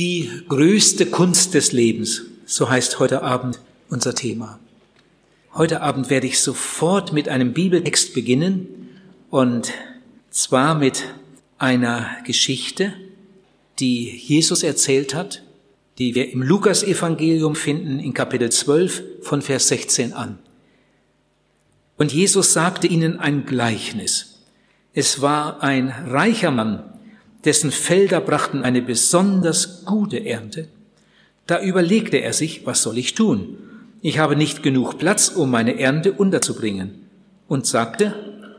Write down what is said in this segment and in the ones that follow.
Die größte Kunst des Lebens, so heißt heute Abend unser Thema. Heute Abend werde ich sofort mit einem Bibeltext beginnen und zwar mit einer Geschichte, die Jesus erzählt hat, die wir im Lukas-Evangelium finden in Kapitel 12 von Vers 16 an. Und Jesus sagte ihnen ein Gleichnis. Es war ein reicher Mann, dessen Felder brachten eine besonders gute Ernte. Da überlegte er sich, was soll ich tun? Ich habe nicht genug Platz, um meine Ernte unterzubringen. Und sagte,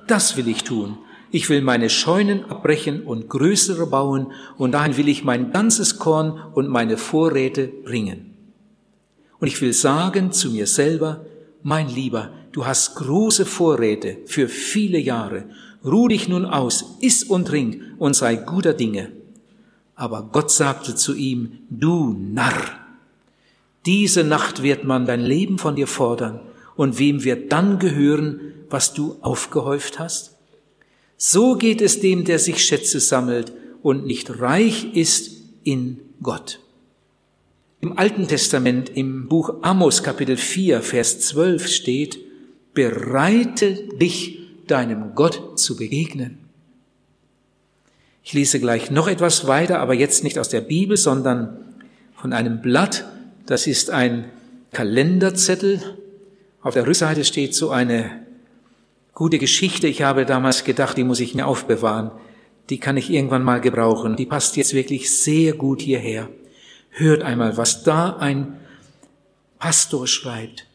das will ich tun. Ich will meine Scheunen abbrechen und größere bauen, und dahin will ich mein ganzes Korn und meine Vorräte bringen. Und ich will sagen zu mir selber, mein Lieber, du hast große Vorräte für viele Jahre, ruh dich nun aus, iss und trink und sei guter Dinge. Aber Gott sagte zu ihm, du Narr, diese Nacht wird man dein Leben von dir fordern, und wem wird dann gehören, was du aufgehäuft hast? So geht es dem, der sich Schätze sammelt und nicht reich ist in Gott. Im Alten Testament, im Buch Amos Kapitel 4, Vers 12 steht, bereite dich deinem Gott zu begegnen. Ich lese gleich noch etwas weiter, aber jetzt nicht aus der Bibel, sondern von einem Blatt. Das ist ein Kalenderzettel. Auf der Rückseite steht so eine gute Geschichte. Ich habe damals gedacht, die muss ich mir aufbewahren. Die kann ich irgendwann mal gebrauchen. Die passt jetzt wirklich sehr gut hierher. Hört einmal, was da ein Pastor schreibt.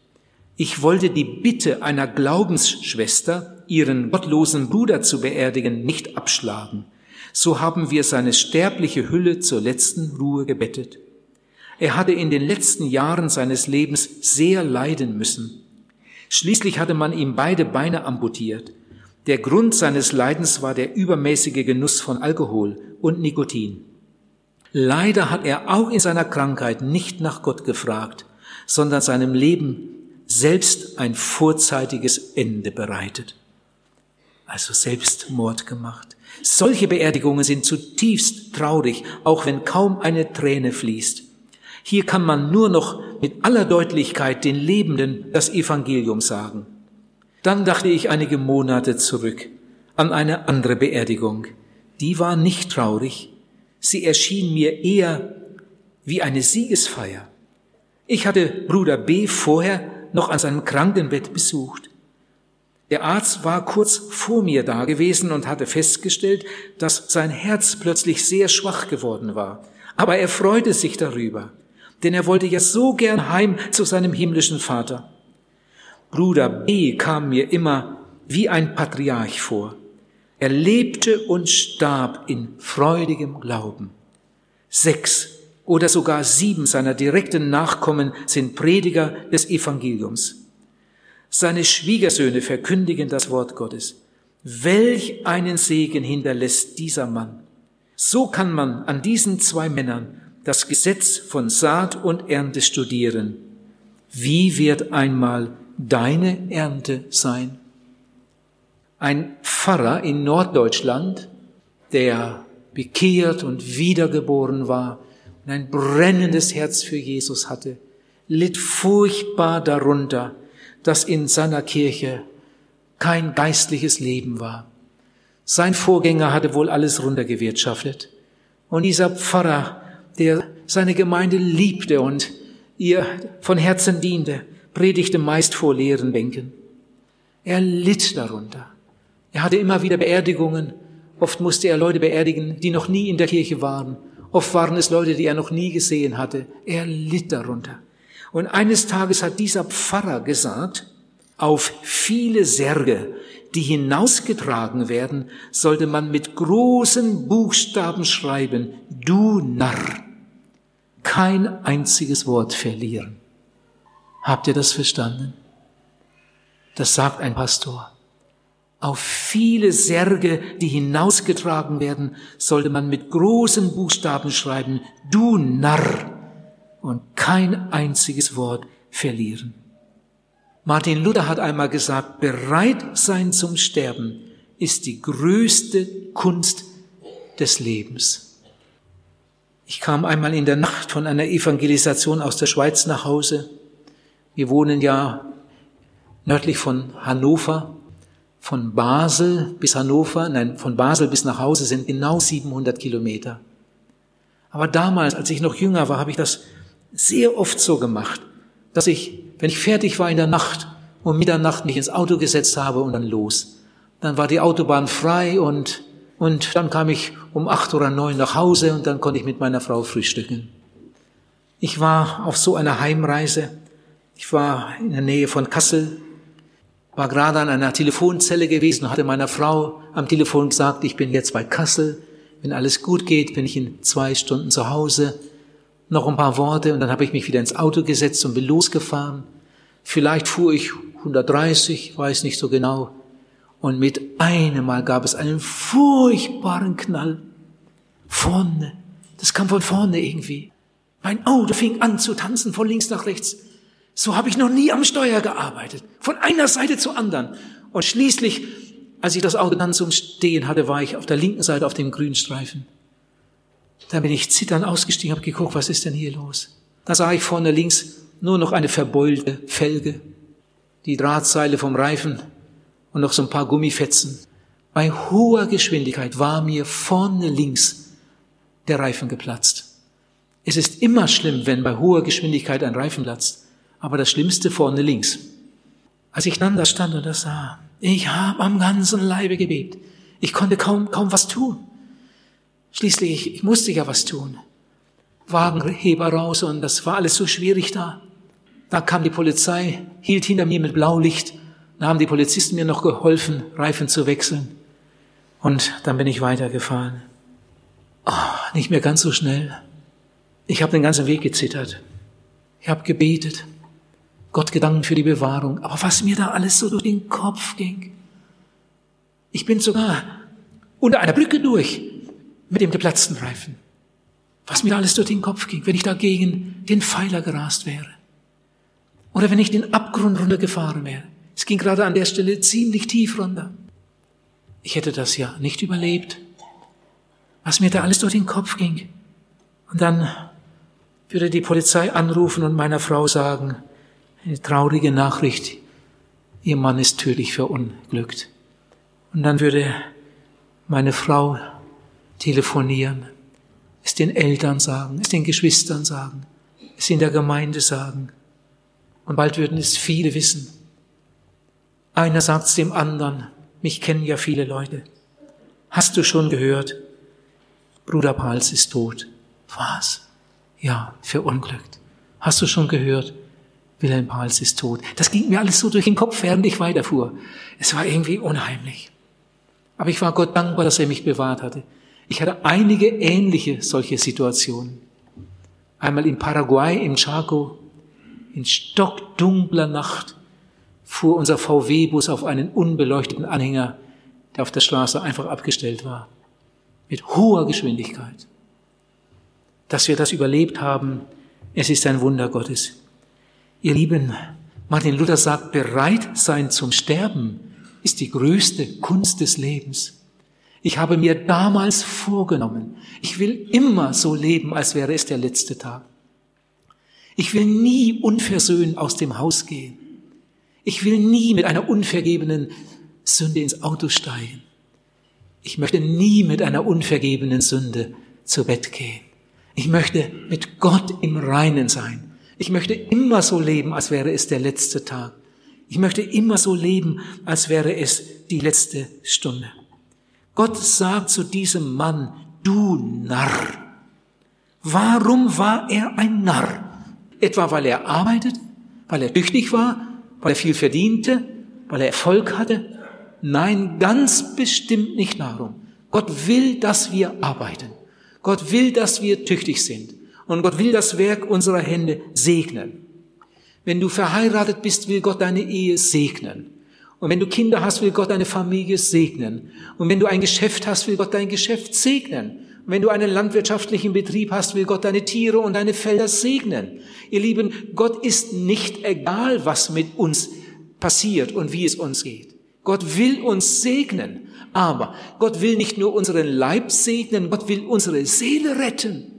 Ich wollte die Bitte einer Glaubensschwester, ihren gottlosen Bruder zu beerdigen, nicht abschlagen. So haben wir seine sterbliche Hülle zur letzten Ruhe gebettet. Er hatte in den letzten Jahren seines Lebens sehr leiden müssen. Schließlich hatte man ihm beide Beine amputiert. Der Grund seines Leidens war der übermäßige Genuss von Alkohol und Nikotin. Leider hat er auch in seiner Krankheit nicht nach Gott gefragt, sondern seinem Leben selbst ein vorzeitiges Ende bereitet. Also Selbstmord gemacht. Solche Beerdigungen sind zutiefst traurig, auch wenn kaum eine Träne fließt. Hier kann man nur noch mit aller Deutlichkeit den Lebenden das Evangelium sagen. Dann dachte ich einige Monate zurück an eine andere Beerdigung. Die war nicht traurig. Sie erschien mir eher wie eine Siegesfeier. Ich hatte Bruder B vorher noch an seinem Krankenbett besucht. Der Arzt war kurz vor mir da gewesen und hatte festgestellt, dass sein Herz plötzlich sehr schwach geworden war. Aber er freute sich darüber, denn er wollte ja so gern heim zu seinem himmlischen Vater. Bruder B kam mir immer wie ein Patriarch vor. Er lebte und starb in freudigem Glauben. Sechs oder sogar sieben seiner direkten Nachkommen sind Prediger des Evangeliums. Seine Schwiegersöhne verkündigen das Wort Gottes. Welch einen Segen hinterlässt dieser Mann. So kann man an diesen zwei Männern das Gesetz von Saat und Ernte studieren. Wie wird einmal deine Ernte sein? Ein Pfarrer in Norddeutschland, der bekehrt und wiedergeboren war, und ein brennendes Herz für Jesus hatte, litt furchtbar darunter, dass in seiner Kirche kein geistliches Leben war. Sein Vorgänger hatte wohl alles runtergewirtschaftet. Und dieser Pfarrer, der seine Gemeinde liebte und ihr von Herzen diente, predigte meist vor leeren Bänken. Er litt darunter. Er hatte immer wieder Beerdigungen. Oft musste er Leute beerdigen, die noch nie in der Kirche waren. Oft waren es Leute, die er noch nie gesehen hatte. Er litt darunter. Und eines Tages hat dieser Pfarrer gesagt, auf viele Särge, die hinausgetragen werden, sollte man mit großen Buchstaben schreiben, du Narr, kein einziges Wort verlieren. Habt ihr das verstanden? Das sagt ein Pastor. Auf viele Särge, die hinausgetragen werden, sollte man mit großen Buchstaben schreiben, du Narr, und kein einziges Wort verlieren. Martin Luther hat einmal gesagt, bereit sein zum Sterben ist die größte Kunst des Lebens. Ich kam einmal in der Nacht von einer Evangelisation aus der Schweiz nach Hause. Wir wohnen ja nördlich von Hannover. Von Basel bis Hannover, nein, von Basel bis nach Hause sind genau 700 Kilometer. Aber damals, als ich noch jünger war, habe ich das sehr oft so gemacht, dass ich, wenn ich fertig war in der Nacht, um Mitternacht mich ins Auto gesetzt habe und dann los. Dann war die Autobahn frei und, und dann kam ich um acht oder neun nach Hause und dann konnte ich mit meiner Frau frühstücken. Ich war auf so einer Heimreise. Ich war in der Nähe von Kassel, war gerade an einer Telefonzelle gewesen und hatte meiner Frau am Telefon gesagt, ich bin jetzt bei Kassel. Wenn alles gut geht, bin ich in zwei Stunden zu Hause. Noch ein paar Worte und dann habe ich mich wieder ins Auto gesetzt und bin losgefahren. Vielleicht fuhr ich 130, weiß nicht so genau. Und mit einem Mal gab es einen furchtbaren Knall. Vorne. Das kam von vorne irgendwie. Mein Auto fing an zu tanzen von links nach rechts. So habe ich noch nie am Steuer gearbeitet. Von einer Seite zur anderen. Und schließlich, als ich das Auto dann zum Stehen hatte, war ich auf der linken Seite auf dem Grünstreifen. Da bin ich zitternd ausgestiegen, habe geguckt, was ist denn hier los? Da sah ich vorne links nur noch eine verbeulte Felge, die Drahtseile vom Reifen und noch so ein paar Gummifetzen. Bei hoher Geschwindigkeit war mir vorne links der Reifen geplatzt. Es ist immer schlimm, wenn bei hoher Geschwindigkeit ein Reifen platzt, aber das Schlimmste vorne links. Als ich dann da stand und das sah, ich habe am ganzen Leibe gebebt. Ich konnte kaum, kaum was tun. Schließlich, ich, musste ja was tun. Wagenheber raus und das war alles so schwierig da. Da kam die Polizei, hielt hinter mir mit Blaulicht. Da haben die Polizisten mir noch geholfen, Reifen zu wechseln. Und dann bin ich weitergefahren. Oh, nicht mehr ganz so schnell. Ich habe den ganzen Weg gezittert. Ich habe gebetet. Gott gedankt für die Bewahrung. Aber was mir da alles so durch den Kopf ging. Ich bin sogar unter einer Brücke durch mit dem geplatzten Reifen. Was mir alles durch den Kopf ging, wenn ich dagegen den Pfeiler gerast wäre. Oder wenn ich den Abgrund runtergefahren wäre. Es ging gerade an der Stelle ziemlich tief runter. Ich hätte das ja nicht überlebt. Was mir da alles durch den Kopf ging. Und dann würde die Polizei anrufen und meiner Frau sagen, eine traurige Nachricht, ihr Mann ist tödlich verunglückt. Und dann würde meine Frau telefonieren, es den Eltern sagen, es den Geschwistern sagen, es in der Gemeinde sagen. Und bald würden es viele wissen. Einer sagt's dem anderen, mich kennen ja viele Leute. Hast du schon gehört? Bruder Pals ist tot. Was? Ja, verunglückt. Hast du schon gehört? Wilhelm Pals ist tot. Das ging mir alles so durch den Kopf, während ich weiterfuhr. Es war irgendwie unheimlich. Aber ich war Gott dankbar, dass er mich bewahrt hatte. Ich hatte einige ähnliche solche Situationen. Einmal in Paraguay, im Chaco, in stockdunkler Nacht fuhr unser VW-Bus auf einen unbeleuchteten Anhänger, der auf der Straße einfach abgestellt war. Mit hoher Geschwindigkeit. Dass wir das überlebt haben, es ist ein Wunder Gottes. Ihr Lieben, Martin Luther sagt, bereit sein zum Sterben ist die größte Kunst des Lebens. Ich habe mir damals vorgenommen, ich will immer so leben, als wäre es der letzte Tag. Ich will nie unversöhnt aus dem Haus gehen. Ich will nie mit einer unvergebenen Sünde ins Auto steigen. Ich möchte nie mit einer unvergebenen Sünde zu Bett gehen. Ich möchte mit Gott im Reinen sein. Ich möchte immer so leben, als wäre es der letzte Tag. Ich möchte immer so leben, als wäre es die letzte Stunde. Gott sagt zu diesem Mann, du Narr. Warum war er ein Narr? Etwa weil er arbeitet, weil er tüchtig war, weil er viel verdiente, weil er Erfolg hatte? Nein, ganz bestimmt nicht darum. Gott will, dass wir arbeiten. Gott will, dass wir tüchtig sind. Und Gott will das Werk unserer Hände segnen. Wenn du verheiratet bist, will Gott deine Ehe segnen. Und wenn du Kinder hast, will Gott deine Familie segnen. Und wenn du ein Geschäft hast, will Gott dein Geschäft segnen. Und wenn du einen landwirtschaftlichen Betrieb hast, will Gott deine Tiere und deine Felder segnen. Ihr Lieben, Gott ist nicht egal, was mit uns passiert und wie es uns geht. Gott will uns segnen. Aber Gott will nicht nur unseren Leib segnen, Gott will unsere Seele retten.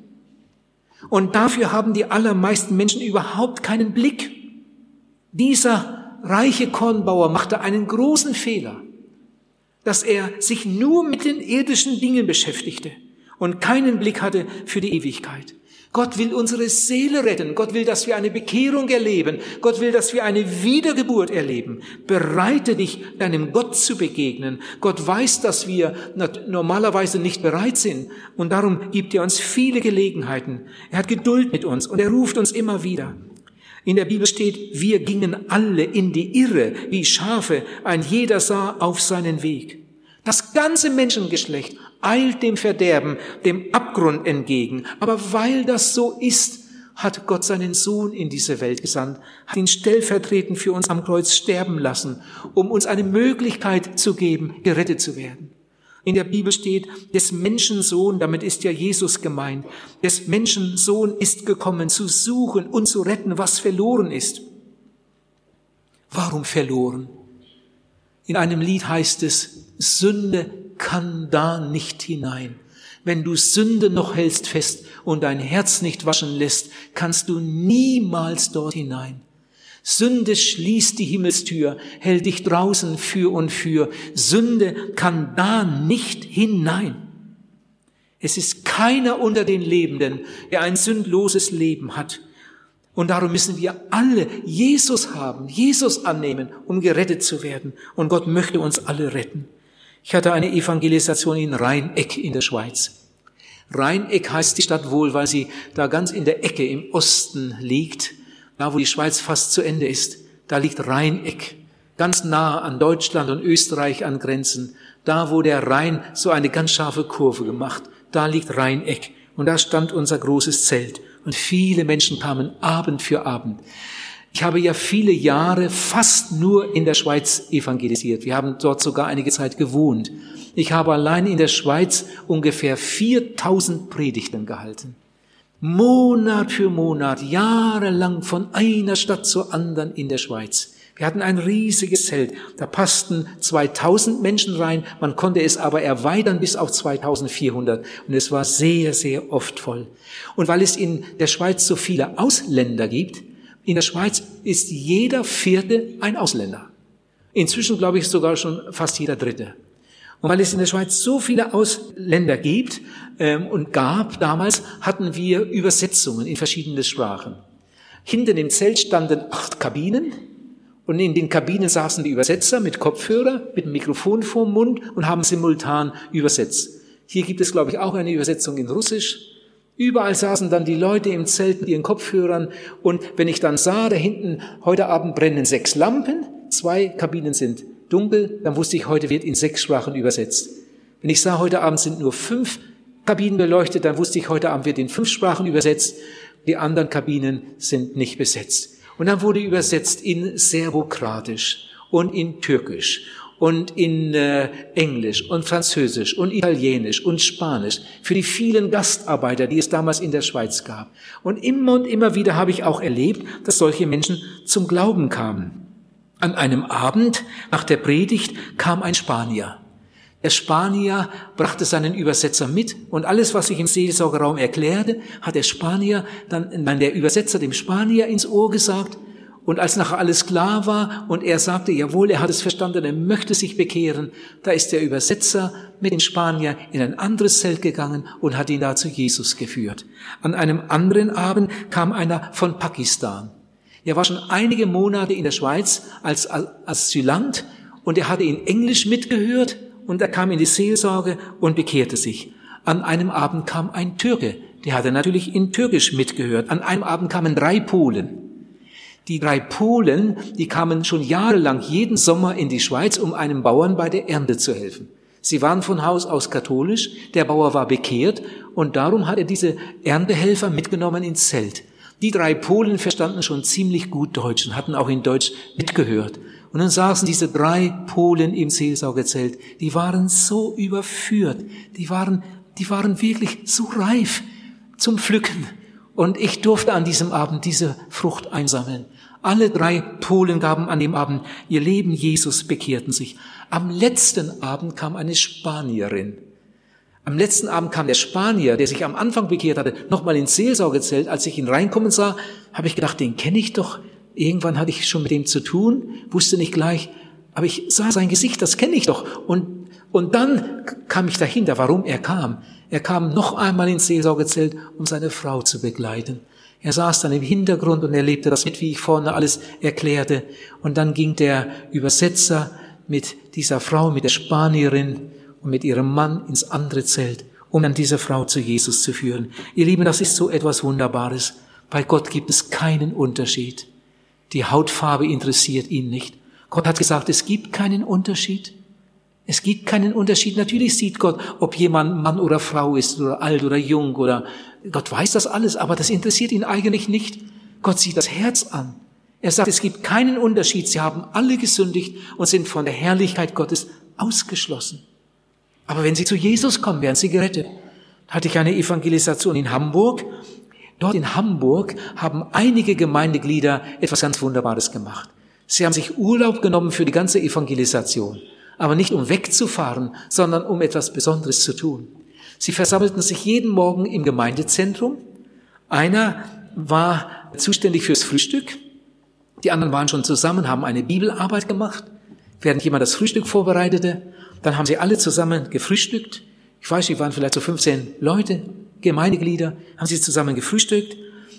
Und dafür haben die allermeisten Menschen überhaupt keinen Blick. Dieser reiche Kornbauer machte einen großen Fehler, dass er sich nur mit den irdischen Dingen beschäftigte und keinen Blick hatte für die Ewigkeit. Gott will unsere Seele retten. Gott will, dass wir eine Bekehrung erleben. Gott will, dass wir eine Wiedergeburt erleben. Bereite dich, deinem Gott zu begegnen. Gott weiß, dass wir normalerweise nicht bereit sind. Und darum gibt er uns viele Gelegenheiten. Er hat Geduld mit uns und er ruft uns immer wieder. In der Bibel steht, wir gingen alle in die Irre wie Schafe. Ein jeder sah auf seinen Weg. Das ganze Menschengeschlecht eilt dem Verderben, dem Abgrund entgegen. Aber weil das so ist, hat Gott seinen Sohn in diese Welt gesandt, hat ihn stellvertretend für uns am Kreuz sterben lassen, um uns eine Möglichkeit zu geben, gerettet zu werden. In der Bibel steht, des Menschensohn, damit ist ja Jesus gemeint, des Menschensohn ist gekommen, zu suchen und zu retten, was verloren ist. Warum verloren? In einem Lied heißt es, Sünde kann da nicht hinein. Wenn du Sünde noch hältst fest und dein Herz nicht waschen lässt, kannst du niemals dort hinein. Sünde schließt die Himmelstür, hält dich draußen für und für. Sünde kann da nicht hinein. Es ist keiner unter den Lebenden, der ein sündloses Leben hat. Und darum müssen wir alle Jesus haben, Jesus annehmen, um gerettet zu werden. Und Gott möchte uns alle retten. Ich hatte eine Evangelisation in Rheineck in der Schweiz. Rheineck heißt die Stadt wohl, weil sie da ganz in der Ecke im Osten liegt, da wo die Schweiz fast zu Ende ist. Da liegt Rheineck, ganz nah an Deutschland und Österreich angrenzen. Da, wo der Rhein so eine ganz scharfe Kurve gemacht, da liegt Rheineck. Und da stand unser großes Zelt. Und viele Menschen kamen Abend für Abend. Ich habe ja viele Jahre fast nur in der Schweiz evangelisiert. Wir haben dort sogar einige Zeit gewohnt. Ich habe allein in der Schweiz ungefähr 4000 Predigten gehalten. Monat für Monat, jahrelang von einer Stadt zur anderen in der Schweiz. Wir hatten ein riesiges Zelt. Da passten 2000 Menschen rein. Man konnte es aber erweitern bis auf 2400. Und es war sehr, sehr oft voll. Und weil es in der Schweiz so viele Ausländer gibt, in der Schweiz ist jeder Vierte ein Ausländer. Inzwischen glaube ich sogar schon fast jeder Dritte. Und weil es in der Schweiz so viele Ausländer gibt ähm, und gab damals, hatten wir Übersetzungen in verschiedene Sprachen. Hinter dem Zelt standen acht Kabinen und in den Kabinen saßen die Übersetzer mit Kopfhörer, mit Mikrofon vorm Mund und haben simultan übersetzt. Hier gibt es, glaube ich, auch eine Übersetzung in Russisch, Überall saßen dann die Leute im Zelt mit ihren Kopfhörern und wenn ich dann sah, da hinten, heute Abend brennen sechs Lampen, zwei Kabinen sind dunkel, dann wusste ich, heute wird in sechs Sprachen übersetzt. Wenn ich sah, heute Abend sind nur fünf Kabinen beleuchtet, dann wusste ich, heute Abend wird in fünf Sprachen übersetzt, die anderen Kabinen sind nicht besetzt. Und dann wurde übersetzt in Serbokratisch und in Türkisch und in äh, Englisch und Französisch und Italienisch und Spanisch für die vielen Gastarbeiter, die es damals in der Schweiz gab. Und immer und immer wieder habe ich auch erlebt, dass solche Menschen zum Glauben kamen. An einem Abend nach der Predigt kam ein Spanier. Der Spanier brachte seinen Übersetzer mit und alles, was ich im Seelsorgerraum erklärte, hat der Spanier dann, nein, der Übersetzer dem Spanier ins Ohr gesagt und als nachher alles klar war und er sagte, jawohl, er hat es verstanden, er möchte sich bekehren, da ist der Übersetzer mit dem Spanier in ein anderes Zelt gegangen und hat ihn da zu Jesus geführt. An einem anderen Abend kam einer von Pakistan. Er war schon einige Monate in der Schweiz als Asylant und er hatte in Englisch mitgehört und er kam in die Seelsorge und bekehrte sich. An einem Abend kam ein Türke, der hatte natürlich in Türkisch mitgehört. An einem Abend kamen drei Polen. Die drei Polen, die kamen schon jahrelang jeden Sommer in die Schweiz, um einem Bauern bei der Ernte zu helfen. Sie waren von Haus aus katholisch, der Bauer war bekehrt und darum hat er diese Erntehelfer mitgenommen ins Zelt. Die drei Polen verstanden schon ziemlich gut Deutsch und hatten auch in Deutsch mitgehört. Und dann saßen diese drei Polen im Seelsorgezelt. Die waren so überführt. Die waren, die waren wirklich so reif zum Pflücken. Und ich durfte an diesem Abend diese Frucht einsammeln. Alle drei Polen gaben an dem Abend ihr Leben Jesus, bekehrten sich. Am letzten Abend kam eine Spanierin. Am letzten Abend kam der Spanier, der sich am Anfang bekehrt hatte, nochmal ins Seelsorgezelt. Als ich ihn reinkommen sah, habe ich gedacht, den kenne ich doch. Irgendwann hatte ich schon mit dem zu tun, wusste nicht gleich, aber ich sah sein Gesicht, das kenne ich doch. Und, und dann kam ich dahinter, warum er kam. Er kam noch einmal ins Seelsorgezelt, um seine Frau zu begleiten. Er saß dann im Hintergrund und erlebte das mit, wie ich vorne alles erklärte. Und dann ging der Übersetzer mit dieser Frau, mit der Spanierin und mit ihrem Mann ins andere Zelt, um dann diese Frau zu Jesus zu führen. Ihr Lieben, das ist so etwas Wunderbares. Bei Gott gibt es keinen Unterschied. Die Hautfarbe interessiert ihn nicht. Gott hat gesagt, es gibt keinen Unterschied. Es gibt keinen Unterschied. Natürlich sieht Gott, ob jemand Mann oder Frau ist oder alt oder jung oder Gott weiß das alles, aber das interessiert ihn eigentlich nicht. Gott sieht das Herz an. Er sagt, es gibt keinen Unterschied. Sie haben alle gesündigt und sind von der Herrlichkeit Gottes ausgeschlossen. Aber wenn sie zu Jesus kommen, werden sie gerettet. Hatte ich eine Evangelisation in Hamburg. Dort in Hamburg haben einige Gemeindeglieder etwas ganz Wunderbares gemacht. Sie haben sich Urlaub genommen für die ganze Evangelisation aber nicht um wegzufahren, sondern um etwas Besonderes zu tun. Sie versammelten sich jeden Morgen im Gemeindezentrum. Einer war zuständig fürs Frühstück. Die anderen waren schon zusammen, haben eine Bibelarbeit gemacht. Während jemand das Frühstück vorbereitete, dann haben sie alle zusammen gefrühstückt. Ich weiß, sie waren vielleicht so 15 Leute, Gemeindeglieder, haben sie zusammen gefrühstückt.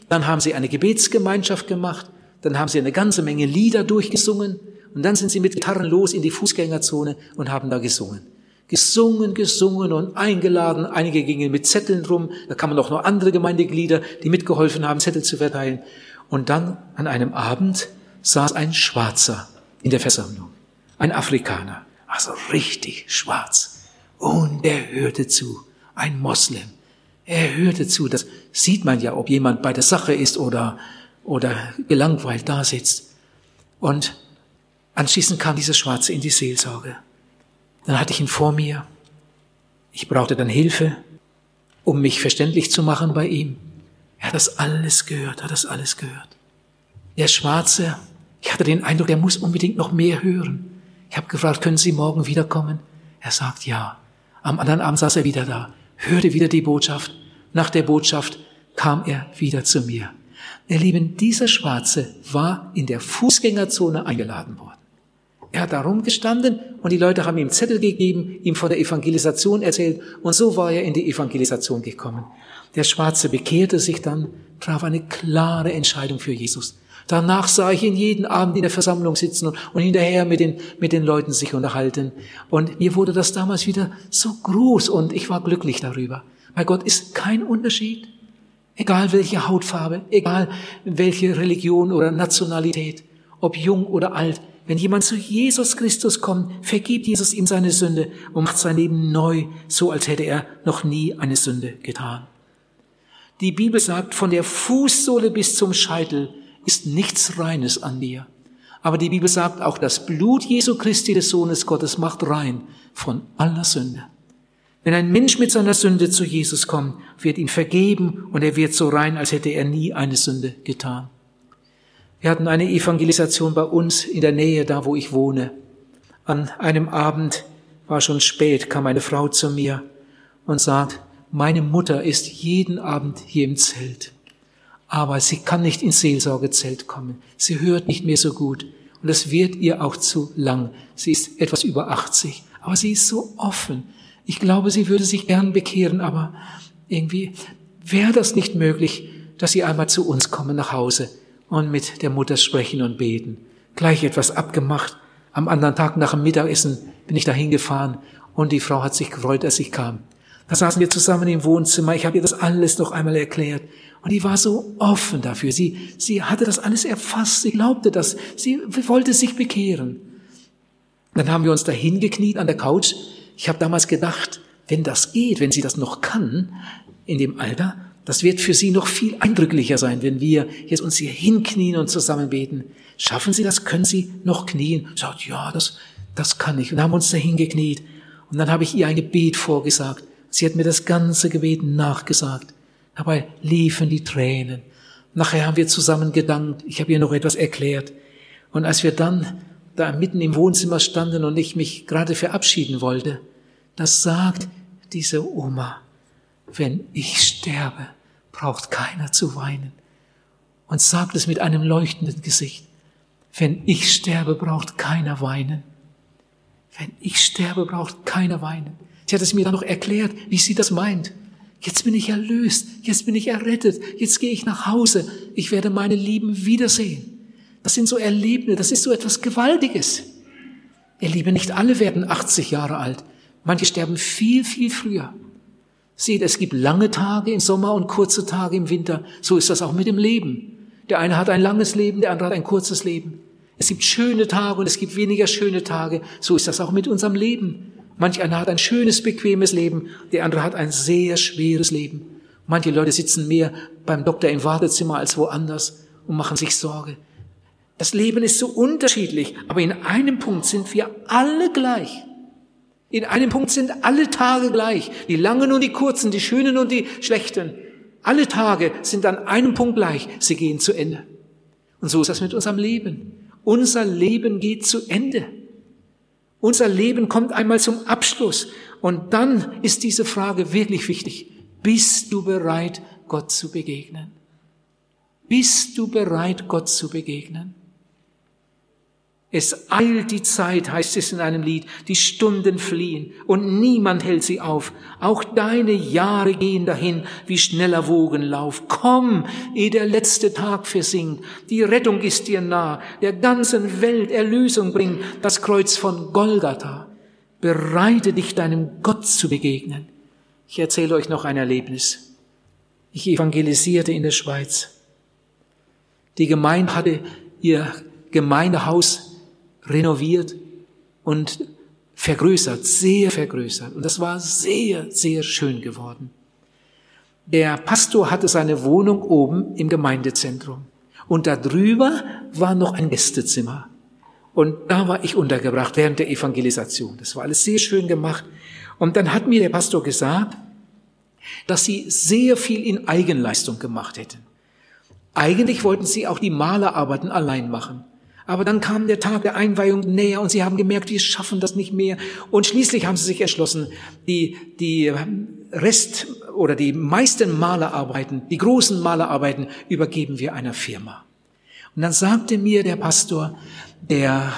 Dann haben sie eine Gebetsgemeinschaft gemacht. Dann haben sie eine ganze Menge Lieder durchgesungen. Und dann sind sie mit Gitarren los in die Fußgängerzone und haben da gesungen. Gesungen, gesungen und eingeladen. Einige gingen mit Zetteln rum. Da kamen auch noch andere Gemeindeglieder, die mitgeholfen haben, Zettel zu verteilen. Und dann an einem Abend saß ein Schwarzer in der Versammlung. Ein Afrikaner. Also richtig schwarz. Und er hörte zu. Ein Moslem. Er hörte zu. Das sieht man ja, ob jemand bei der Sache ist oder, oder gelangweilt da sitzt. Und Anschließend kam dieser Schwarze in die Seelsorge. Dann hatte ich ihn vor mir. Ich brauchte dann Hilfe, um mich verständlich zu machen bei ihm. Er hat das alles gehört, hat das alles gehört. Der Schwarze, ich hatte den Eindruck, er muss unbedingt noch mehr hören. Ich habe gefragt, können Sie morgen wiederkommen? Er sagt ja. Am anderen Abend saß er wieder da, hörte wieder die Botschaft. Nach der Botschaft kam er wieder zu mir. Ihr Lieben, dieser Schwarze war in der Fußgängerzone eingeladen worden. Er hat da rumgestanden und die Leute haben ihm Zettel gegeben, ihm von der Evangelisation erzählt und so war er in die Evangelisation gekommen. Der Schwarze bekehrte sich dann, traf eine klare Entscheidung für Jesus. Danach sah ich ihn jeden Abend in der Versammlung sitzen und, hinterher mit den, mit den Leuten sich unterhalten. Und mir wurde das damals wieder so groß und ich war glücklich darüber. Bei Gott ist kein Unterschied. Egal welche Hautfarbe, egal welche Religion oder Nationalität, ob jung oder alt, wenn jemand zu Jesus Christus kommt, vergibt Jesus ihm seine Sünde und macht sein Leben neu, so als hätte er noch nie eine Sünde getan. Die Bibel sagt, von der Fußsohle bis zum Scheitel ist nichts Reines an dir. Aber die Bibel sagt, auch das Blut Jesu Christi des Sohnes Gottes macht rein von aller Sünde. Wenn ein Mensch mit seiner Sünde zu Jesus kommt, wird ihn vergeben und er wird so rein, als hätte er nie eine Sünde getan. Wir hatten eine Evangelisation bei uns in der Nähe, da wo ich wohne. An einem Abend war schon spät, kam eine Frau zu mir und sagt, meine Mutter ist jeden Abend hier im Zelt, aber sie kann nicht ins Seelsorgezelt kommen. Sie hört nicht mehr so gut und es wird ihr auch zu lang. Sie ist etwas über 80, aber sie ist so offen. Ich glaube, sie würde sich gern bekehren, aber irgendwie wäre das nicht möglich, dass sie einmal zu uns kommen nach Hause und mit der Mutter sprechen und beten. Gleich etwas abgemacht. Am anderen Tag nach dem Mittagessen bin ich dahin gefahren und die Frau hat sich gefreut, als ich kam. Da saßen wir zusammen im Wohnzimmer. Ich habe ihr das alles noch einmal erklärt. Und die war so offen dafür. Sie, sie hatte das alles erfasst. Sie glaubte das. Sie wollte sich bekehren. Dann haben wir uns dahin gekniet an der Couch. Ich habe damals gedacht, wenn das geht, wenn sie das noch kann, in dem Alter, das wird für Sie noch viel eindrücklicher sein, wenn wir jetzt uns hier hinknien und zusammen beten. Schaffen Sie das? Können Sie noch knien? Sagt, ja, das, das kann ich. Und haben uns dahin gekniet. Und dann habe ich ihr ein Gebet vorgesagt. Sie hat mir das ganze Gebet nachgesagt. Dabei liefen die Tränen. Nachher haben wir zusammen gedankt. Ich habe ihr noch etwas erklärt. Und als wir dann da mitten im Wohnzimmer standen und ich mich gerade verabschieden wollte, das sagt diese Oma, wenn ich sterbe, braucht keiner zu weinen. Und sagt es mit einem leuchtenden Gesicht. Wenn ich sterbe, braucht keiner weinen. Wenn ich sterbe, braucht keiner weinen. Sie hat es mir dann noch erklärt, wie sie das meint. Jetzt bin ich erlöst, jetzt bin ich errettet, jetzt gehe ich nach Hause, ich werde meine Lieben wiedersehen. Das sind so Erlebnisse, das ist so etwas Gewaltiges. Ihr Lieben, nicht alle werden 80 Jahre alt. Manche sterben viel, viel früher. Seht, es gibt lange Tage im Sommer und kurze Tage im Winter. So ist das auch mit dem Leben. Der eine hat ein langes Leben, der andere hat ein kurzes Leben. Es gibt schöne Tage und es gibt weniger schöne Tage. So ist das auch mit unserem Leben. Manch einer hat ein schönes, bequemes Leben, der andere hat ein sehr schweres Leben. Manche Leute sitzen mehr beim Doktor im Wartezimmer als woanders und machen sich Sorge. Das Leben ist so unterschiedlich, aber in einem Punkt sind wir alle gleich. In einem Punkt sind alle Tage gleich, die langen und die kurzen, die schönen und die schlechten. Alle Tage sind an einem Punkt gleich, sie gehen zu Ende. Und so ist das mit unserem Leben. Unser Leben geht zu Ende. Unser Leben kommt einmal zum Abschluss. Und dann ist diese Frage wirklich wichtig. Bist du bereit, Gott zu begegnen? Bist du bereit, Gott zu begegnen? Es eilt die Zeit, heißt es in einem Lied, die Stunden fliehen und niemand hält sie auf. Auch deine Jahre gehen dahin wie schneller Wogenlauf. Komm, ehe der letzte Tag versinkt. Die Rettung ist dir nah, der ganzen Welt Erlösung bringt, das Kreuz von Golgatha. Bereite dich deinem Gott zu begegnen. Ich erzähle euch noch ein Erlebnis. Ich evangelisierte in der Schweiz. Die Gemeinde hatte ihr Gemeindehaus renoviert und vergrößert, sehr vergrößert. Und das war sehr, sehr schön geworden. Der Pastor hatte seine Wohnung oben im Gemeindezentrum. Und da drüber war noch ein Gästezimmer. Und da war ich untergebracht während der Evangelisation. Das war alles sehr schön gemacht. Und dann hat mir der Pastor gesagt, dass sie sehr viel in Eigenleistung gemacht hätten. Eigentlich wollten sie auch die Malerarbeiten allein machen. Aber dann kam der Tag der Einweihung näher und sie haben gemerkt, wir schaffen das nicht mehr. Und schließlich haben sie sich entschlossen, die, die Rest oder die meisten Malerarbeiten, die großen Malerarbeiten übergeben wir einer Firma. Und dann sagte mir der Pastor, der,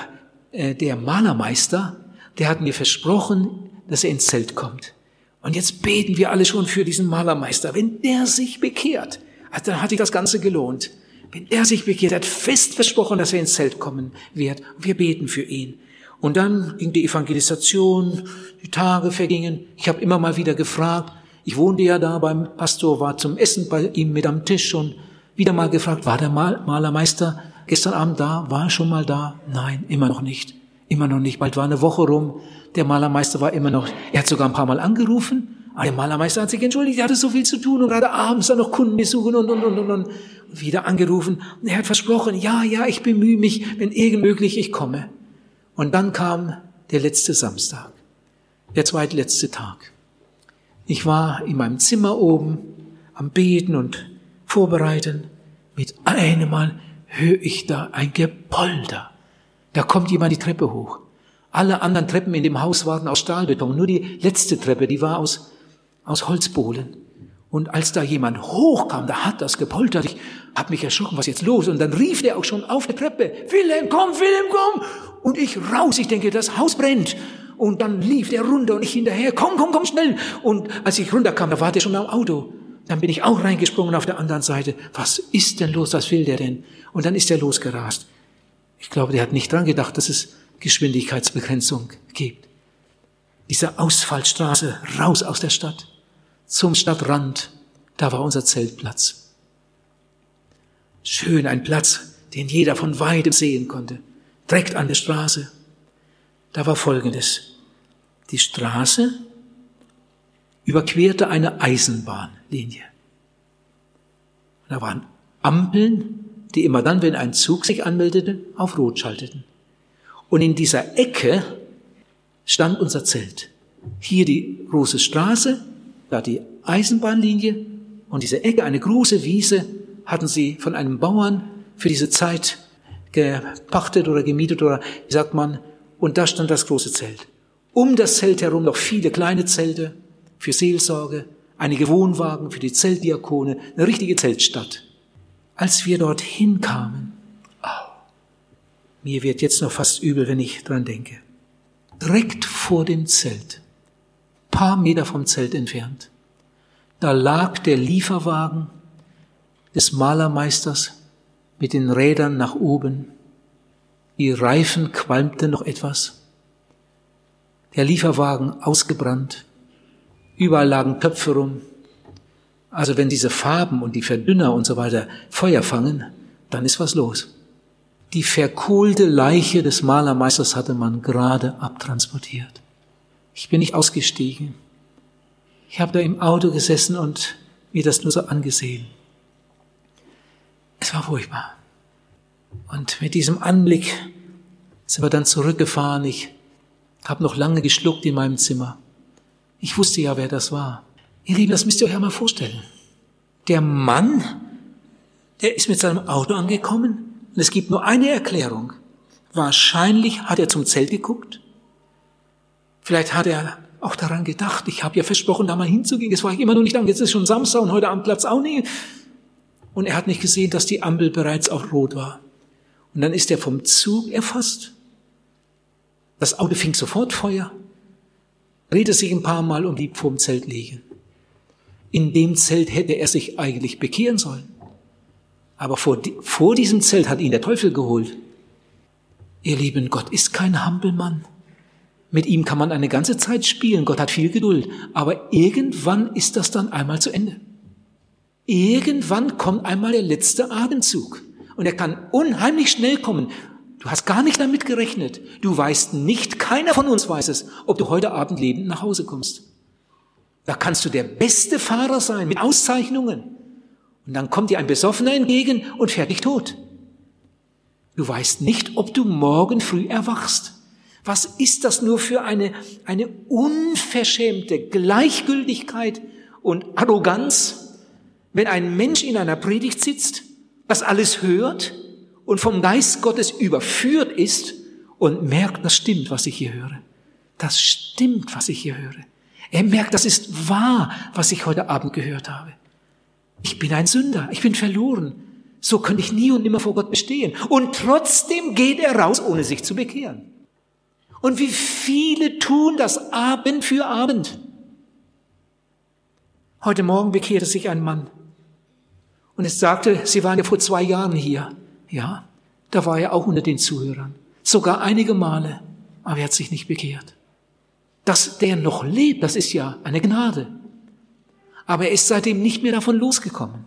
äh, der Malermeister, der hat mir versprochen, dass er ins Zelt kommt. Und jetzt beten wir alle schon für diesen Malermeister. Wenn der sich bekehrt, dann hat sich das Ganze gelohnt. Wenn er sich bekehrt, hat fest versprochen, dass er ins Zelt kommen wird. Wir beten für ihn. Und dann ging die Evangelisation, die Tage vergingen. Ich habe immer mal wieder gefragt. Ich wohnte ja da beim Pastor, war zum Essen bei ihm mit am Tisch und wieder mal gefragt, war der Malermeister gestern Abend da? War er schon mal da? Nein, immer noch nicht. Immer noch nicht. Bald war eine Woche rum. Der Malermeister war immer noch, er hat sogar ein paar Mal angerufen aber der Malermeister hat sich entschuldigt, er hatte so viel zu tun und gerade abends dann noch Kunden besuchen und, und, und, und, und. Wieder angerufen. Und er hat versprochen, ja, ja, ich bemühe mich, wenn irgend möglich, ich komme. Und dann kam der letzte Samstag, der zweitletzte Tag. Ich war in meinem Zimmer oben am Beten und Vorbereiten. Mit einem Mal höre ich da ein Gepolter. Da kommt jemand die Treppe hoch. Alle anderen Treppen in dem Haus waren aus Stahlbeton. Nur die letzte Treppe, die war aus aus Holzbohlen. Und als da jemand hochkam, da hat das gepoltert. Ich hab mich erschrocken, was jetzt los? Und dann rief der auch schon auf der Treppe, Wilhelm, komm, Wilhelm, komm! Und ich raus, ich denke, das Haus brennt. Und dann lief der runter und ich hinterher, komm, komm, komm, schnell! Und als ich runterkam, da war der schon am Auto. Dann bin ich auch reingesprungen auf der anderen Seite. Was ist denn los? Was will der denn? Und dann ist er losgerast. Ich glaube, der hat nicht dran gedacht, dass es Geschwindigkeitsbegrenzung gibt. Diese Ausfallstraße raus aus der Stadt zum Stadtrand. Da war unser Zeltplatz. Schön ein Platz, den jeder von weitem sehen konnte. Direkt an der Straße. Da war Folgendes. Die Straße überquerte eine Eisenbahnlinie. Da waren Ampeln, die immer dann, wenn ein Zug sich anmeldete, auf Rot schalteten. Und in dieser Ecke stand unser Zelt. Hier die große Straße, da die Eisenbahnlinie und diese Ecke, eine große Wiese, hatten sie von einem Bauern für diese Zeit gepachtet oder gemietet oder wie sagt man, und da stand das große Zelt. Um das Zelt herum noch viele kleine Zelte, für Seelsorge, einige Wohnwagen für die Zeltdiakone, eine richtige Zeltstadt. Als wir dorthin kamen, oh, mir wird jetzt noch fast übel, wenn ich dran denke. Direkt vor dem Zelt, paar Meter vom Zelt entfernt, da lag der Lieferwagen des Malermeisters mit den Rädern nach oben. Die Reifen qualmten noch etwas. Der Lieferwagen ausgebrannt. Überall lagen Töpfe rum. Also wenn diese Farben und die Verdünner und so weiter Feuer fangen, dann ist was los. Die verkohlte Leiche des Malermeisters hatte man gerade abtransportiert. Ich bin nicht ausgestiegen. Ich habe da im Auto gesessen und mir das nur so angesehen. Es war furchtbar. Und mit diesem Anblick sind wir dann zurückgefahren. Ich habe noch lange geschluckt in meinem Zimmer. Ich wusste ja, wer das war. Ihr Lieben, das müsst ihr euch einmal vorstellen. Der Mann, der ist mit seinem Auto angekommen und es gibt nur eine Erklärung. Wahrscheinlich hat er zum Zelt geguckt. Vielleicht hat er auch daran gedacht, ich habe ja versprochen, da mal hinzugehen. Jetzt war ich immer noch nicht da. Jetzt ist schon Samstag und heute Abend Platz auch nicht. Und er hat nicht gesehen, dass die Ampel bereits auf Rot war. Und dann ist er vom Zug erfasst. Das Auto fing sofort Feuer. Drehte sich ein paar Mal und blieb vorm Zelt liegen. In dem Zelt hätte er sich eigentlich bekehren sollen. Aber vor, vor diesem Zelt hat ihn der Teufel geholt. Ihr Lieben, Gott ist kein Hampelmann. Mit ihm kann man eine ganze Zeit spielen. Gott hat viel Geduld. Aber irgendwann ist das dann einmal zu Ende. Irgendwann kommt einmal der letzte Atemzug. Und er kann unheimlich schnell kommen. Du hast gar nicht damit gerechnet. Du weißt nicht, keiner von uns weiß es, ob du heute Abend lebend nach Hause kommst. Da kannst du der beste Fahrer sein mit Auszeichnungen. Und dann kommt dir ein Besoffener entgegen und fährt dich tot. Du weißt nicht, ob du morgen früh erwachst. Was ist das nur für eine, eine unverschämte Gleichgültigkeit und Arroganz, wenn ein Mensch in einer Predigt sitzt, das alles hört und vom Geist Gottes überführt ist und merkt, das stimmt, was ich hier höre. Das stimmt, was ich hier höre. Er merkt, das ist wahr, was ich heute Abend gehört habe. Ich bin ein Sünder, ich bin verloren. So könnte ich nie und nimmer vor Gott bestehen. Und trotzdem geht er raus, ohne sich zu bekehren. Und wie viele tun das Abend für Abend. Heute Morgen bekehrte sich ein Mann. Und es sagte, Sie waren ja vor zwei Jahren hier. Ja, da war er auch unter den Zuhörern. Sogar einige Male. Aber er hat sich nicht bekehrt. Dass der noch lebt, das ist ja eine Gnade. Aber er ist seitdem nicht mehr davon losgekommen.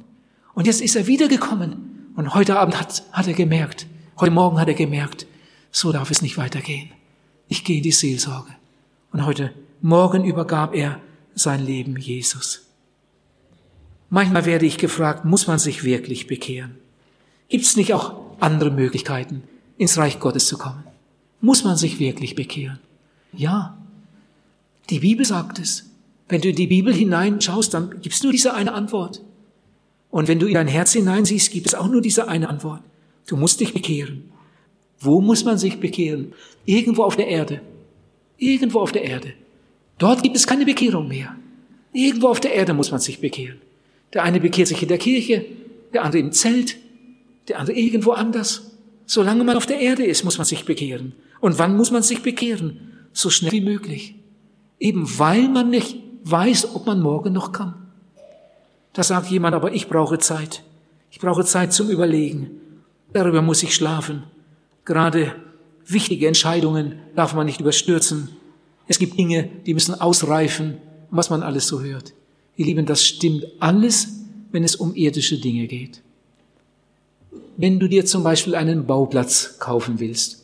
Und jetzt ist er wiedergekommen. Und heute Abend hat, hat er gemerkt, heute Morgen hat er gemerkt, so darf es nicht weitergehen ich gehe in die Seelsorge. Und heute Morgen übergab er sein Leben Jesus. Manchmal werde ich gefragt, muss man sich wirklich bekehren? Gibt es nicht auch andere Möglichkeiten, ins Reich Gottes zu kommen? Muss man sich wirklich bekehren? Ja, die Bibel sagt es. Wenn du in die Bibel hineinschaust, dann gibt es nur diese eine Antwort. Und wenn du in dein Herz hineinsiehst, gibt es auch nur diese eine Antwort. Du musst dich bekehren. Wo muss man sich bekehren? Irgendwo auf der Erde. Irgendwo auf der Erde. Dort gibt es keine Bekehrung mehr. Irgendwo auf der Erde muss man sich bekehren. Der eine bekehrt sich in der Kirche, der andere im Zelt, der andere irgendwo anders. Solange man auf der Erde ist, muss man sich bekehren. Und wann muss man sich bekehren? So schnell wie möglich. Eben weil man nicht weiß, ob man morgen noch kann. Da sagt jemand, aber ich brauche Zeit. Ich brauche Zeit zum Überlegen. Darüber muss ich schlafen. Gerade wichtige Entscheidungen darf man nicht überstürzen. Es gibt Dinge, die müssen ausreifen, was man alles so hört. Ihr Lieben, das stimmt alles, wenn es um irdische Dinge geht. Wenn du dir zum Beispiel einen Bauplatz kaufen willst,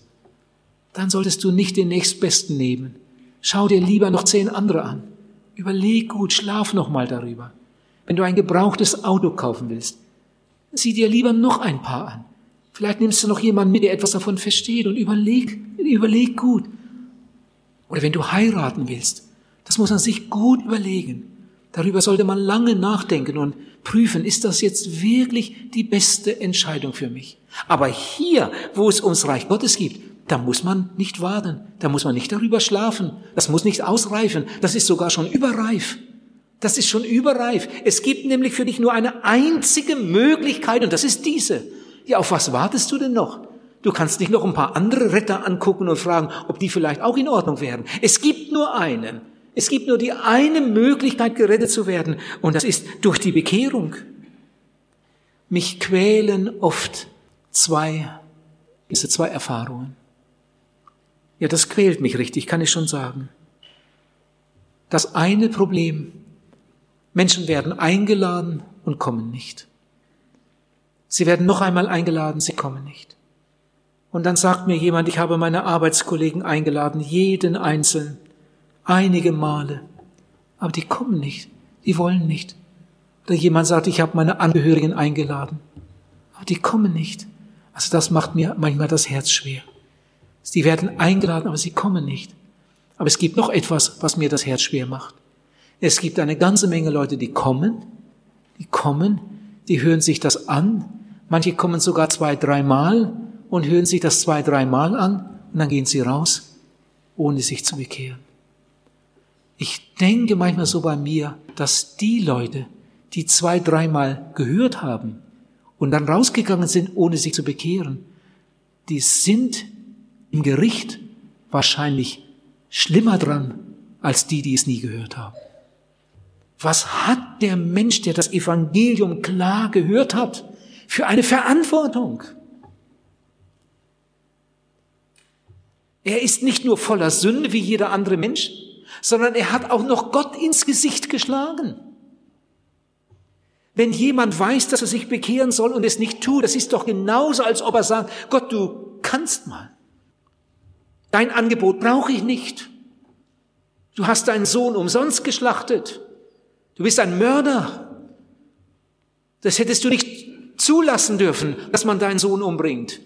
dann solltest du nicht den nächstbesten nehmen. Schau dir lieber noch zehn andere an. Überleg gut, schlaf noch mal darüber. Wenn du ein gebrauchtes Auto kaufen willst, sieh dir lieber noch ein paar an. Vielleicht nimmst du noch jemanden mit, der etwas davon versteht und überleg, überleg gut. Oder wenn du heiraten willst, das muss man sich gut überlegen. Darüber sollte man lange nachdenken und prüfen, ist das jetzt wirklich die beste Entscheidung für mich? Aber hier, wo es ums Reich Gottes gibt, da muss man nicht warten, da muss man nicht darüber schlafen, das muss nicht ausreifen, das ist sogar schon überreif. Das ist schon überreif. Es gibt nämlich für dich nur eine einzige Möglichkeit und das ist diese. Ja, auf was wartest du denn noch? Du kannst nicht noch ein paar andere Retter angucken und fragen, ob die vielleicht auch in Ordnung wären. Es gibt nur einen. Es gibt nur die eine Möglichkeit, gerettet zu werden und das ist durch die Bekehrung. Mich quälen oft zwei, diese zwei Erfahrungen. Ja, das quält mich richtig, kann ich schon sagen. Das eine Problem Menschen werden eingeladen und kommen nicht. Sie werden noch einmal eingeladen, sie kommen nicht. Und dann sagt mir jemand, ich habe meine Arbeitskollegen eingeladen, jeden einzelnen, einige Male, aber die kommen nicht, die wollen nicht. Oder jemand sagt, ich habe meine Angehörigen eingeladen, aber die kommen nicht. Also das macht mir manchmal das Herz schwer. Sie werden eingeladen, aber sie kommen nicht. Aber es gibt noch etwas, was mir das Herz schwer macht. Es gibt eine ganze Menge Leute, die kommen, die kommen, die hören sich das an. Manche kommen sogar zwei, dreimal und hören sich das zwei, dreimal an und dann gehen sie raus, ohne sich zu bekehren. Ich denke manchmal so bei mir, dass die Leute, die zwei, dreimal gehört haben und dann rausgegangen sind, ohne sich zu bekehren, die sind im Gericht wahrscheinlich schlimmer dran als die, die es nie gehört haben. Was hat der Mensch, der das Evangelium klar gehört hat, für eine Verantwortung? Er ist nicht nur voller Sünde wie jeder andere Mensch, sondern er hat auch noch Gott ins Gesicht geschlagen. Wenn jemand weiß, dass er sich bekehren soll und es nicht tut, das ist doch genauso, als ob er sagt, Gott, du kannst mal. Dein Angebot brauche ich nicht. Du hast deinen Sohn umsonst geschlachtet. Du bist ein Mörder. Das hättest du nicht zulassen dürfen, dass man deinen Sohn umbringt.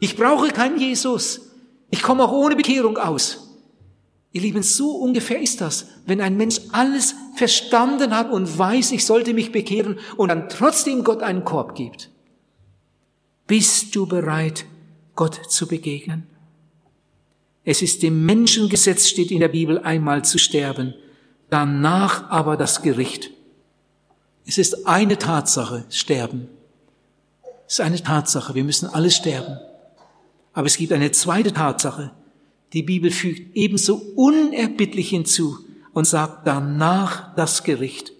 Ich brauche keinen Jesus. Ich komme auch ohne Bekehrung aus. Ihr Lieben, so ungefähr ist das, wenn ein Mensch alles verstanden hat und weiß, ich sollte mich bekehren und dann trotzdem Gott einen Korb gibt. Bist du bereit, Gott zu begegnen? Es ist dem Menschengesetz, steht in der Bibel, einmal zu sterben danach aber das Gericht. Es ist eine Tatsache, sterben. Ist eine Tatsache, wir müssen alle sterben. Aber es gibt eine zweite Tatsache. Die Bibel fügt ebenso unerbittlich hinzu und sagt danach das Gericht.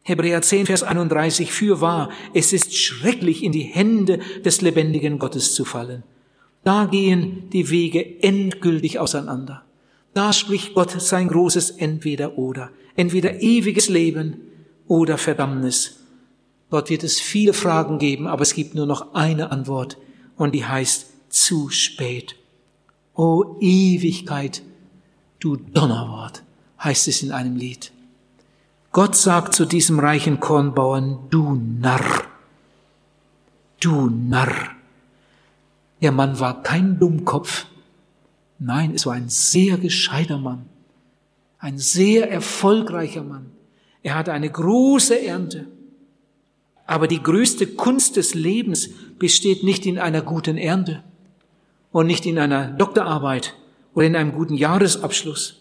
Hebräer 10, Vers 31, für wahr, es ist schrecklich, in die Hände des lebendigen Gottes zu fallen. Da gehen die Wege endgültig auseinander. Da spricht Gott sein großes Entweder oder. Entweder ewiges Leben oder Verdammnis. Dort wird es viele Fragen geben, aber es gibt nur noch eine Antwort und die heißt zu spät. O Ewigkeit, du Donnerwort, heißt es in einem Lied. Gott sagt zu diesem reichen Kornbauern, du Narr, du Narr. Der Mann war kein Dummkopf, Nein, es war ein sehr gescheiter Mann, ein sehr erfolgreicher Mann. Er hatte eine große Ernte. Aber die größte Kunst des Lebens besteht nicht in einer guten Ernte und nicht in einer Doktorarbeit oder in einem guten Jahresabschluss.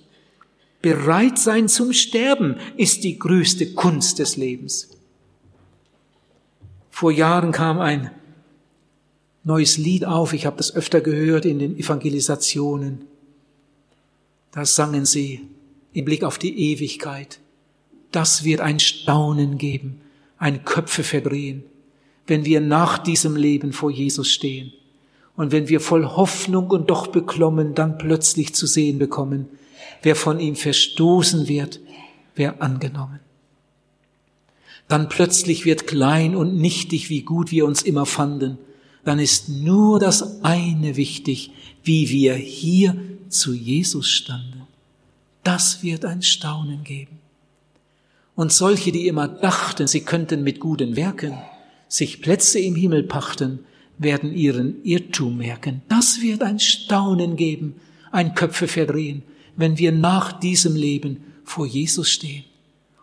Bereit sein zum Sterben ist die größte Kunst des Lebens. Vor Jahren kam ein neues Lied auf. Ich habe das öfter gehört in den Evangelisationen. Da sangen sie im Blick auf die Ewigkeit. Das wird ein Staunen geben, ein Köpfe verdrehen, wenn wir nach diesem Leben vor Jesus stehen und wenn wir voll Hoffnung und doch beklommen dann plötzlich zu sehen bekommen, wer von ihm verstoßen wird, wer angenommen. Dann plötzlich wird klein und nichtig, wie gut wir uns immer fanden, dann ist nur das eine wichtig, wie wir hier zu Jesus standen. Das wird ein Staunen geben. Und solche, die immer dachten, sie könnten mit guten Werken sich Plätze im Himmel pachten, werden ihren Irrtum merken. Das wird ein Staunen geben, ein Köpfe verdrehen, wenn wir nach diesem Leben vor Jesus stehen.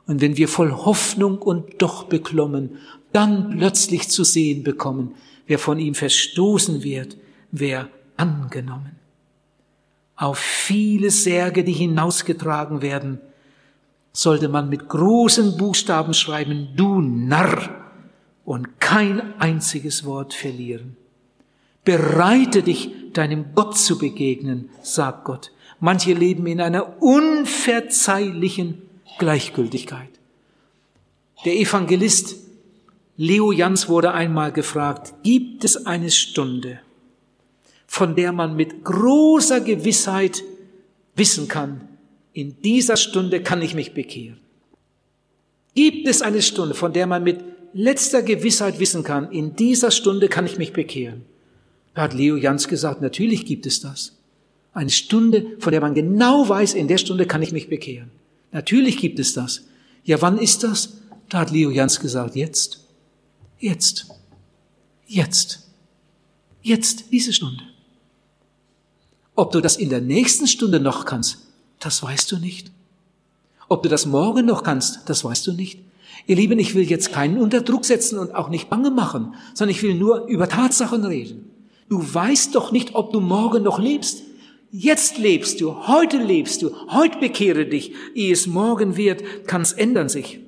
Und wenn wir voll Hoffnung und doch beklommen, dann plötzlich zu sehen bekommen, wer von ihm verstoßen wird, wer angenommen. Auf viele Särge, die hinausgetragen werden, sollte man mit großen Buchstaben schreiben, du Narr, und kein einziges Wort verlieren. Bereite dich, deinem Gott zu begegnen, sagt Gott. Manche leben in einer unverzeihlichen Gleichgültigkeit. Der Evangelist Leo Jans wurde einmal gefragt, gibt es eine Stunde, von der man mit großer Gewissheit wissen kann, in dieser Stunde kann ich mich bekehren? Gibt es eine Stunde, von der man mit letzter Gewissheit wissen kann, in dieser Stunde kann ich mich bekehren? Da hat Leo Jans gesagt, natürlich gibt es das. Eine Stunde, von der man genau weiß, in der Stunde kann ich mich bekehren. Natürlich gibt es das. Ja, wann ist das? Da hat Leo Jans gesagt, jetzt. Jetzt. Jetzt. Jetzt, diese Stunde. Ob du das in der nächsten Stunde noch kannst, das weißt du nicht. Ob du das morgen noch kannst, das weißt du nicht. Ihr Lieben, ich will jetzt keinen unter Druck setzen und auch nicht bange machen, sondern ich will nur über Tatsachen reden. Du weißt doch nicht, ob du morgen noch lebst. Jetzt lebst du, heute lebst du, heute bekehre dich, ehe es morgen wird, kann es ändern sich.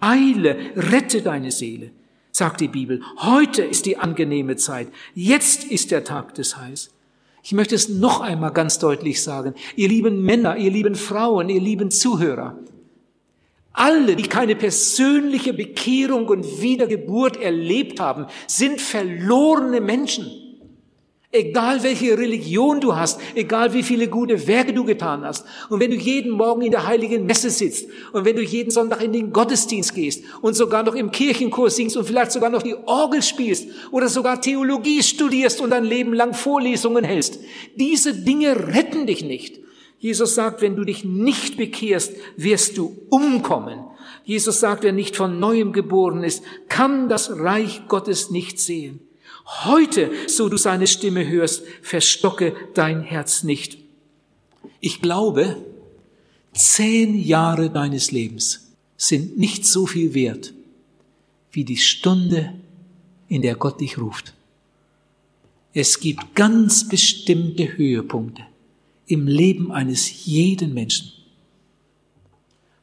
Eile, rette deine Seele sagt die Bibel. Heute ist die angenehme Zeit. Jetzt ist der Tag des Heils. Ich möchte es noch einmal ganz deutlich sagen. Ihr lieben Männer, ihr lieben Frauen, ihr lieben Zuhörer. Alle, die keine persönliche Bekehrung und Wiedergeburt erlebt haben, sind verlorene Menschen. Egal welche Religion du hast, egal wie viele gute Werke du getan hast. Und wenn du jeden Morgen in der heiligen Messe sitzt und wenn du jeden Sonntag in den Gottesdienst gehst und sogar noch im Kirchenkurs singst und vielleicht sogar noch die Orgel spielst oder sogar Theologie studierst und dein Leben lang Vorlesungen hältst. Diese Dinge retten dich nicht. Jesus sagt, wenn du dich nicht bekehrst, wirst du umkommen. Jesus sagt, wer nicht von neuem geboren ist, kann das Reich Gottes nicht sehen. Heute, so du seine Stimme hörst, verstocke dein Herz nicht. Ich glaube, zehn Jahre deines Lebens sind nicht so viel wert wie die Stunde, in der Gott dich ruft. Es gibt ganz bestimmte Höhepunkte im Leben eines jeden Menschen,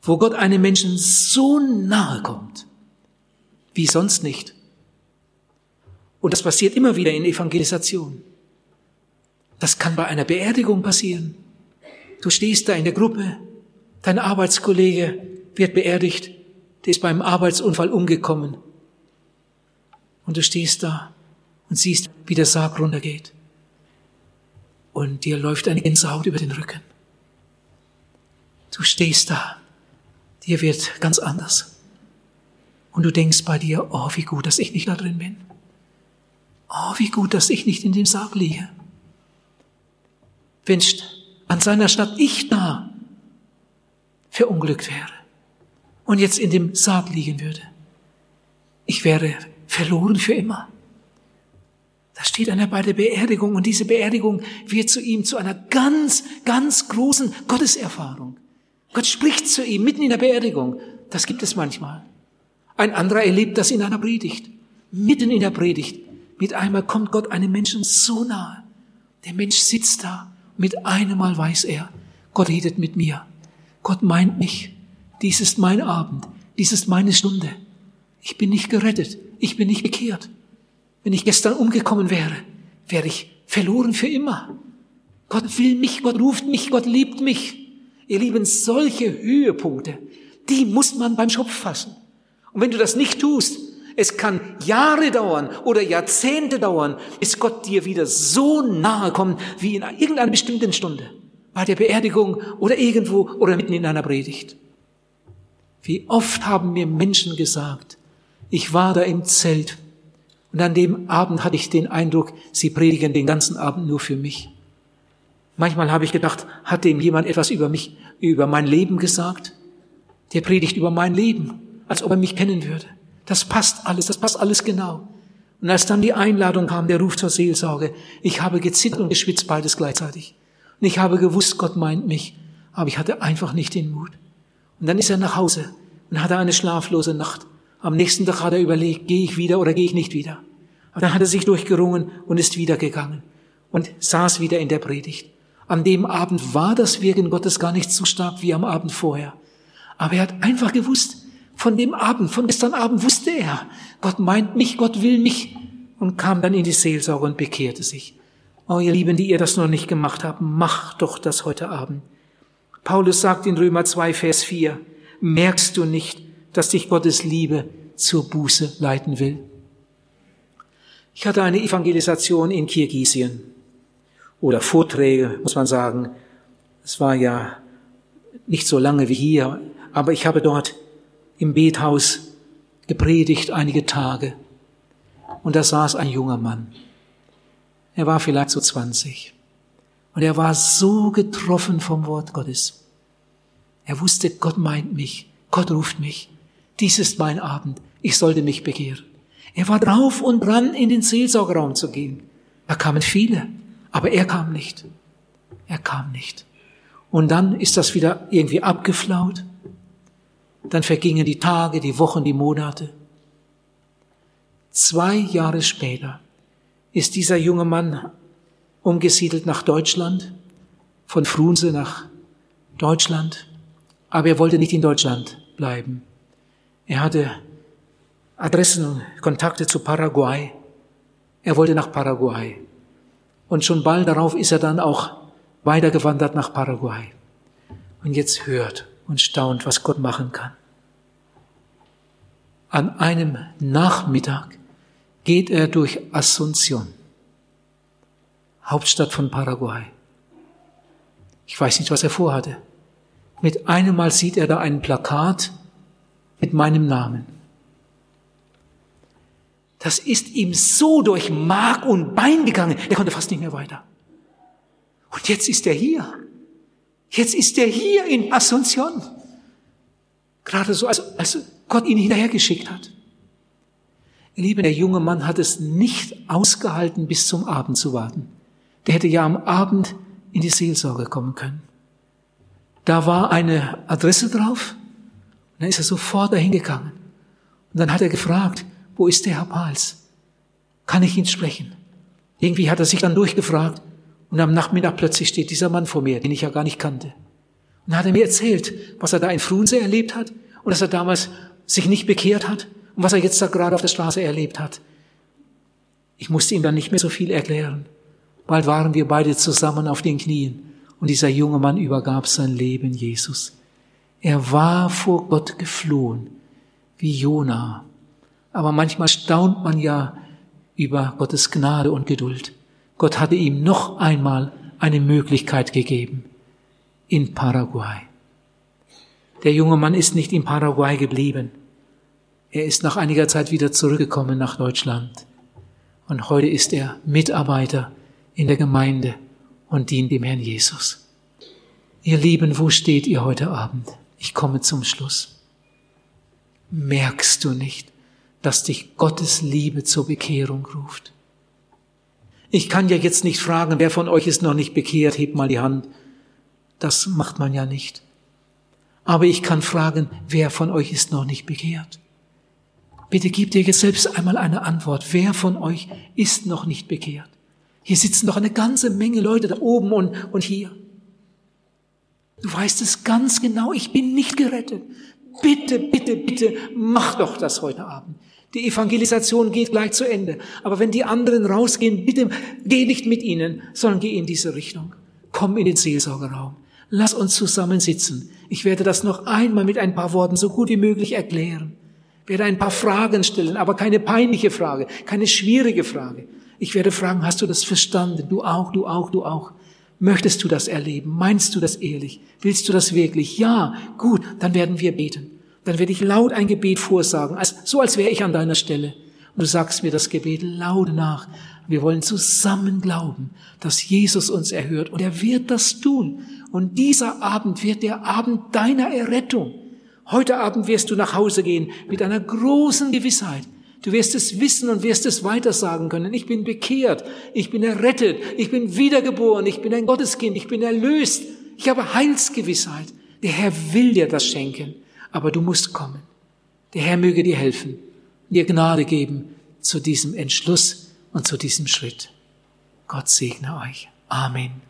wo Gott einem Menschen so nahe kommt, wie sonst nicht. Und das passiert immer wieder in Evangelisation. Das kann bei einer Beerdigung passieren. Du stehst da in der Gruppe, dein Arbeitskollege wird beerdigt, der ist beim Arbeitsunfall umgekommen. Und du stehst da und siehst, wie der Sarg runtergeht. Und dir läuft eine Gänsehaut über den Rücken. Du stehst da, dir wird ganz anders. Und du denkst bei dir, oh, wie gut, dass ich nicht da drin bin. Oh, wie gut, dass ich nicht in dem Sarg liege. Wenn an seiner Stadt ich da verunglückt wäre und jetzt in dem Sarg liegen würde, ich wäre verloren für immer. Da steht einer bei der Beerdigung und diese Beerdigung wird zu ihm zu einer ganz, ganz großen Gotteserfahrung. Gott spricht zu ihm mitten in der Beerdigung. Das gibt es manchmal. Ein anderer erlebt das in einer Predigt. Mitten in der Predigt mit einmal kommt Gott einem Menschen so nahe. Der Mensch sitzt da. Mit einem Mal weiß er, Gott redet mit mir. Gott meint mich. Dies ist mein Abend. Dies ist meine Stunde. Ich bin nicht gerettet. Ich bin nicht bekehrt. Wenn ich gestern umgekommen wäre, wäre ich verloren für immer. Gott will mich, Gott ruft mich, Gott liebt mich. Ihr Lieben, solche Höhepunkte, die muss man beim Schopf fassen. Und wenn du das nicht tust, es kann Jahre dauern oder Jahrzehnte dauern, bis Gott dir wieder so nahe kommt wie in irgendeiner bestimmten Stunde. Bei der Beerdigung oder irgendwo oder mitten in einer Predigt. Wie oft haben mir Menschen gesagt, ich war da im Zelt und an dem Abend hatte ich den Eindruck, sie predigen den ganzen Abend nur für mich. Manchmal habe ich gedacht, hat dem jemand etwas über mich, über mein Leben gesagt? Der predigt über mein Leben, als ob er mich kennen würde. Das passt alles, das passt alles genau. Und als dann die Einladung kam, der Ruf zur Seelsorge, ich habe gezittert und geschwitzt beides gleichzeitig. Und ich habe gewusst, Gott meint mich, aber ich hatte einfach nicht den Mut. Und dann ist er nach Hause und hatte eine schlaflose Nacht. Am nächsten Tag hat er überlegt, gehe ich wieder oder gehe ich nicht wieder. Aber dann hat er sich durchgerungen und ist wieder gegangen und saß wieder in der Predigt. An dem Abend war das Wirken Gottes gar nicht so stark wie am Abend vorher. Aber er hat einfach gewusst, von dem Abend, von gestern Abend wusste er, Gott meint mich, Gott will mich und kam dann in die Seelsorge und bekehrte sich. Oh, ihr Lieben, die ihr das noch nicht gemacht habt, macht doch das heute Abend. Paulus sagt in Römer 2, Vers 4, merkst du nicht, dass dich Gottes Liebe zur Buße leiten will? Ich hatte eine Evangelisation in Kirgisien oder Vorträge, muss man sagen. Es war ja nicht so lange wie hier, aber ich habe dort im Bethaus gepredigt einige Tage. Und da saß ein junger Mann. Er war vielleicht so 20. Und er war so getroffen vom Wort Gottes. Er wusste, Gott meint mich, Gott ruft mich. Dies ist mein Abend, ich sollte mich begehren. Er war drauf und dran, in den Seelsorgeraum zu gehen. Da kamen viele, aber er kam nicht. Er kam nicht. Und dann ist das wieder irgendwie abgeflaut. Dann vergingen die Tage, die Wochen, die Monate. Zwei Jahre später ist dieser junge Mann umgesiedelt nach Deutschland, von Frunse nach Deutschland, aber er wollte nicht in Deutschland bleiben. Er hatte Adressen und Kontakte zu Paraguay. Er wollte nach Paraguay. Und schon bald darauf ist er dann auch weitergewandert nach Paraguay. Und jetzt hört und staunt, was Gott machen kann. An einem Nachmittag geht er durch Asunción, Hauptstadt von Paraguay. Ich weiß nicht, was er vorhatte. Mit einem Mal sieht er da ein Plakat mit meinem Namen. Das ist ihm so durch Mark und Bein gegangen, er konnte fast nicht mehr weiter. Und jetzt ist er hier. Jetzt ist er hier in Asunción. Gerade so, als, als Gott ihn hinterhergeschickt hat. Ihr Lieben, der junge Mann hat es nicht ausgehalten, bis zum Abend zu warten. Der hätte ja am Abend in die Seelsorge kommen können. Da war eine Adresse drauf. Und dann ist er sofort dahin gegangen. Und dann hat er gefragt, wo ist der Herr Pals? Kann ich ihn sprechen? Irgendwie hat er sich dann durchgefragt. Und am Nachmittag plötzlich steht dieser Mann vor mir, den ich ja gar nicht kannte. Und dann hat er mir erzählt, was er da in Frunse erlebt hat und dass er damals sich nicht bekehrt hat und was er jetzt da gerade auf der Straße erlebt hat. Ich musste ihm dann nicht mehr so viel erklären. Bald waren wir beide zusammen auf den Knien und dieser junge Mann übergab sein Leben Jesus. Er war vor Gott geflohen, wie Jona. Aber manchmal staunt man ja über Gottes Gnade und Geduld. Gott hatte ihm noch einmal eine Möglichkeit gegeben in Paraguay. Der junge Mann ist nicht in Paraguay geblieben. Er ist nach einiger Zeit wieder zurückgekommen nach Deutschland. Und heute ist er Mitarbeiter in der Gemeinde und dient dem Herrn Jesus. Ihr Lieben, wo steht ihr heute Abend? Ich komme zum Schluss. Merkst du nicht, dass dich Gottes Liebe zur Bekehrung ruft? Ich kann ja jetzt nicht fragen, wer von euch ist noch nicht bekehrt, hebt mal die Hand. Das macht man ja nicht. Aber ich kann fragen, wer von euch ist noch nicht bekehrt? Bitte gib dir jetzt selbst einmal eine Antwort. Wer von euch ist noch nicht bekehrt? Hier sitzen doch eine ganze Menge Leute da oben und, und hier. Du weißt es ganz genau, ich bin nicht gerettet. Bitte, bitte, bitte, mach doch das heute Abend. Die Evangelisation geht gleich zu Ende. Aber wenn die anderen rausgehen, bitte geh nicht mit ihnen, sondern geh in diese Richtung. Komm in den Seelsorgerraum. Lass uns zusammen sitzen. Ich werde das noch einmal mit ein paar Worten so gut wie möglich erklären. Ich werde ein paar Fragen stellen, aber keine peinliche Frage, keine schwierige Frage. Ich werde fragen, hast du das verstanden? Du auch, du auch, du auch. Möchtest du das erleben? Meinst du das ehrlich? Willst du das wirklich? Ja, gut, dann werden wir beten. Dann werde ich laut ein Gebet vorsagen, als, so als wäre ich an deiner Stelle. Und du sagst mir das Gebet laut nach. Wir wollen zusammen glauben, dass Jesus uns erhört und er wird das tun. Und dieser Abend wird der Abend deiner Errettung. Heute Abend wirst du nach Hause gehen mit einer großen Gewissheit. Du wirst es wissen und wirst es weitersagen können. Ich bin bekehrt, ich bin errettet, ich bin wiedergeboren, ich bin ein Gotteskind, ich bin erlöst. Ich habe Heilsgewissheit. Der Herr will dir das schenken, aber du musst kommen. Der Herr möge dir helfen, dir Gnade geben zu diesem Entschluss und zu diesem Schritt. Gott segne euch. Amen.